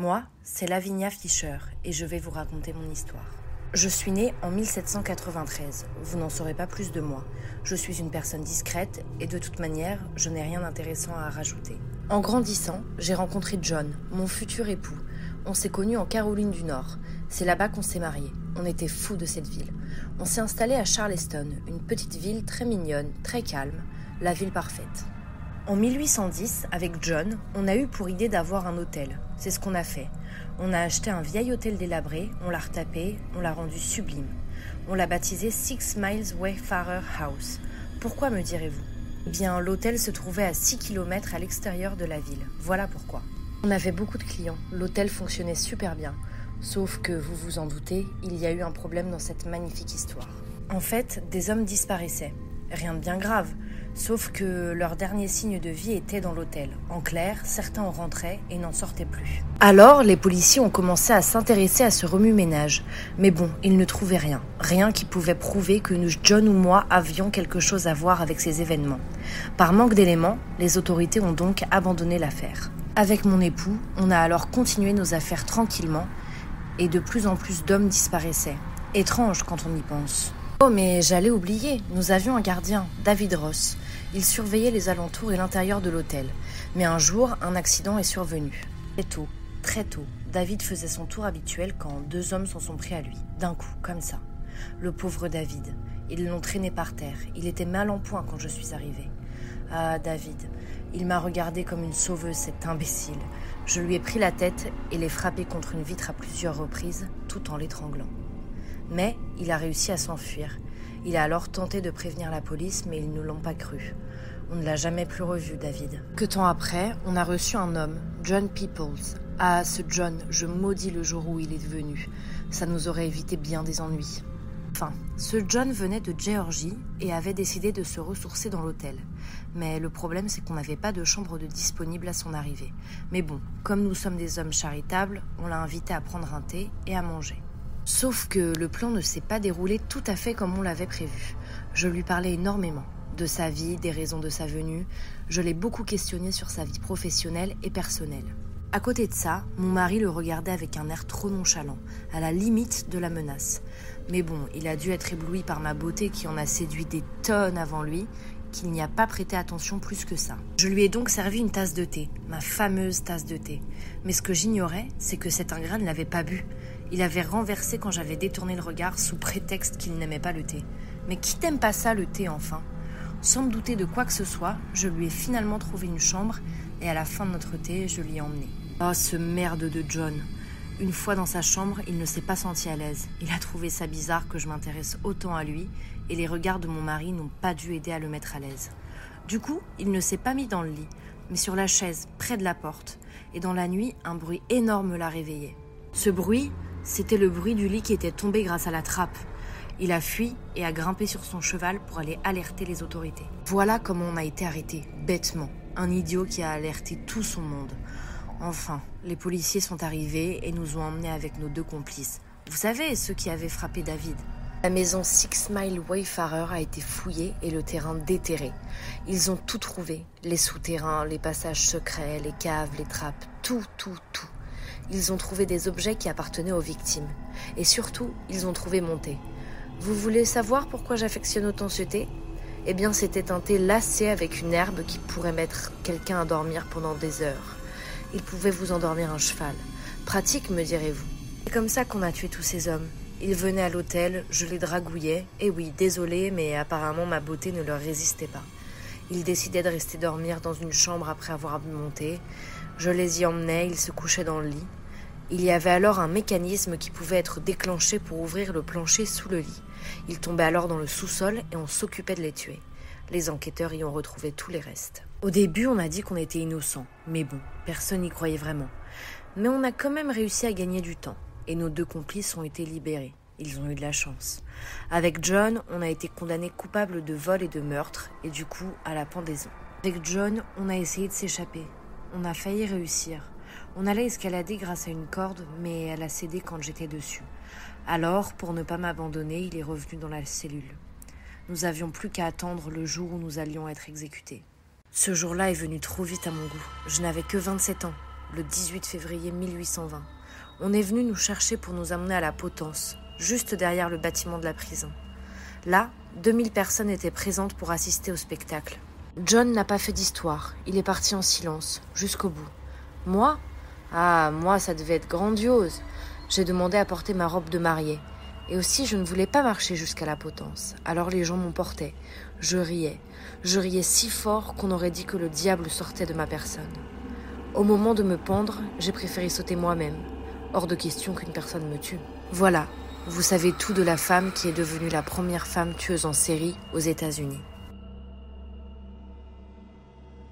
Moi, c'est Lavinia Fischer et je vais vous raconter mon histoire. Je suis née en 1793. Vous n'en saurez pas plus de moi. Je suis une personne discrète et de toute manière, je n'ai rien d'intéressant à rajouter. En grandissant, j'ai rencontré John, mon futur époux. On s'est connus en Caroline du Nord. C'est là-bas qu'on s'est mariés. On était fous de cette ville. On s'est installé à Charleston, une petite ville très mignonne, très calme, la ville parfaite. En 1810, avec John, on a eu pour idée d'avoir un hôtel. C'est ce qu'on a fait. On a acheté un vieil hôtel délabré, on l'a retapé, on l'a rendu sublime. On l'a baptisé Six Miles Wayfarer House. Pourquoi me direz-vous? Eh bien, l'hôtel se trouvait à 6 km à l'extérieur de la ville. Voilà pourquoi. On avait beaucoup de clients. L'hôtel fonctionnait super bien. Sauf que, vous vous en doutez, il y a eu un problème dans cette magnifique histoire. En fait, des hommes disparaissaient. Rien de bien grave. Sauf que leur dernier signe de vie était dans l'hôtel. En clair, certains en rentraient et n'en sortaient plus. Alors, les policiers ont commencé à s'intéresser à ce remue-ménage. Mais bon, ils ne trouvaient rien. Rien qui pouvait prouver que nous, John ou moi, avions quelque chose à voir avec ces événements. Par manque d'éléments, les autorités ont donc abandonné l'affaire. Avec mon époux, on a alors continué nos affaires tranquillement et de plus en plus d'hommes disparaissaient. Étrange quand on y pense. Oh mais j'allais oublier, nous avions un gardien, David Ross. Il surveillait les alentours et l'intérieur de l'hôtel. Mais un jour, un accident est survenu. Très tôt, très tôt, David faisait son tour habituel quand deux hommes s'en sont pris à lui. D'un coup, comme ça. Le pauvre David. Ils l'ont traîné par terre. Il était mal en point quand je suis arrivée. Ah, David. Il m'a regardé comme une sauveuse, cet imbécile. Je lui ai pris la tête et l'ai frappé contre une vitre à plusieurs reprises, tout en l'étranglant. Mais il a réussi à s'enfuir. Il a alors tenté de prévenir la police, mais ils ne l'ont pas cru. On ne l'a jamais plus revu, David. Que temps après, on a reçu un homme, John Peoples. Ah, ce John, je maudis le jour où il est venu. Ça nous aurait évité bien des ennuis. Enfin, ce John venait de Géorgie et avait décidé de se ressourcer dans l'hôtel. Mais le problème, c'est qu'on n'avait pas de chambre de disponible à son arrivée. Mais bon, comme nous sommes des hommes charitables, on l'a invité à prendre un thé et à manger. Sauf que le plan ne s'est pas déroulé tout à fait comme on l'avait prévu. Je lui parlais énormément de sa vie, des raisons de sa venue. Je l'ai beaucoup questionné sur sa vie professionnelle et personnelle. À côté de ça, mon mari le regardait avec un air trop nonchalant, à la limite de la menace. Mais bon, il a dû être ébloui par ma beauté qui en a séduit des tonnes avant lui, qu'il n'y a pas prêté attention plus que ça. Je lui ai donc servi une tasse de thé, ma fameuse tasse de thé. Mais ce que j'ignorais, c'est que cet ingrat ne l'avait pas bu. Il avait renversé quand j'avais détourné le regard sous prétexte qu'il n'aimait pas le thé. Mais qui t'aime pas ça, le thé, enfin? Sans me douter de quoi que ce soit, je lui ai finalement trouvé une chambre et à la fin de notre thé, je l'y ai emmené. Oh, ce merde de John Une fois dans sa chambre, il ne s'est pas senti à l'aise. Il a trouvé ça bizarre que je m'intéresse autant à lui et les regards de mon mari n'ont pas dû aider à le mettre à l'aise. Du coup, il ne s'est pas mis dans le lit, mais sur la chaise près de la porte, et dans la nuit, un bruit énorme l'a réveillé. Ce bruit, c'était le bruit du lit qui était tombé grâce à la trappe. Il a fui et a grimpé sur son cheval pour aller alerter les autorités. Voilà comment on a été arrêté, bêtement. Un idiot qui a alerté tout son monde. Enfin, les policiers sont arrivés et nous ont emmenés avec nos deux complices. Vous savez, ceux qui avaient frappé David. La maison Six Mile Wayfarer a été fouillée et le terrain déterré. Ils ont tout trouvé. Les souterrains, les passages secrets, les caves, les trappes, tout, tout, tout ils ont trouvé des objets qui appartenaient aux victimes. Et surtout, ils ont trouvé mon thé. Vous voulez savoir pourquoi j'affectionne autant ce thé? Eh bien, c'était un thé lacé avec une herbe qui pourrait mettre quelqu'un à dormir pendant des heures. Il pouvait vous endormir un cheval. Pratique, me direz-vous. C'est comme ça qu'on a tué tous ces hommes. Ils venaient à l'hôtel, je les dragouillais, et oui, désolé, mais apparemment ma beauté ne leur résistait pas. Ils décidaient de rester dormir dans une chambre après avoir monté. Je les y emmenais, ils se couchaient dans le lit. Il y avait alors un mécanisme qui pouvait être déclenché pour ouvrir le plancher sous le lit. Ils tombaient alors dans le sous-sol et on s'occupait de les tuer. Les enquêteurs y ont retrouvé tous les restes. Au début, on a dit qu'on était innocents, mais bon, personne n'y croyait vraiment. Mais on a quand même réussi à gagner du temps, et nos deux complices ont été libérés. Ils ont eu de la chance. Avec John, on a été condamné coupable de vol et de meurtre, et du coup à la pendaison. Avec John, on a essayé de s'échapper, on a failli réussir. On allait escalader grâce à une corde, mais elle a cédé quand j'étais dessus. Alors, pour ne pas m'abandonner, il est revenu dans la cellule. Nous avions plus qu'à attendre le jour où nous allions être exécutés. Ce jour-là est venu trop vite à mon goût. Je n'avais que 27 ans. le 18 février 1820. On est venu nous chercher pour nous amener à la potence, juste derrière le bâtiment de la prison. Là, 2000 personnes étaient présentes pour assister au spectacle. John n'a pas fait d'histoire, il est parti en silence, jusqu'au bout. Moi? Ah, moi, ça devait être grandiose. J'ai demandé à porter ma robe de mariée. Et aussi, je ne voulais pas marcher jusqu'à la potence. Alors les gens m'emportaient. Je riais. Je riais si fort qu'on aurait dit que le diable sortait de ma personne. Au moment de me pendre, j'ai préféré sauter moi-même. Hors de question qu'une personne me tue. Voilà, vous savez tout de la femme qui est devenue la première femme tueuse en série aux États-Unis.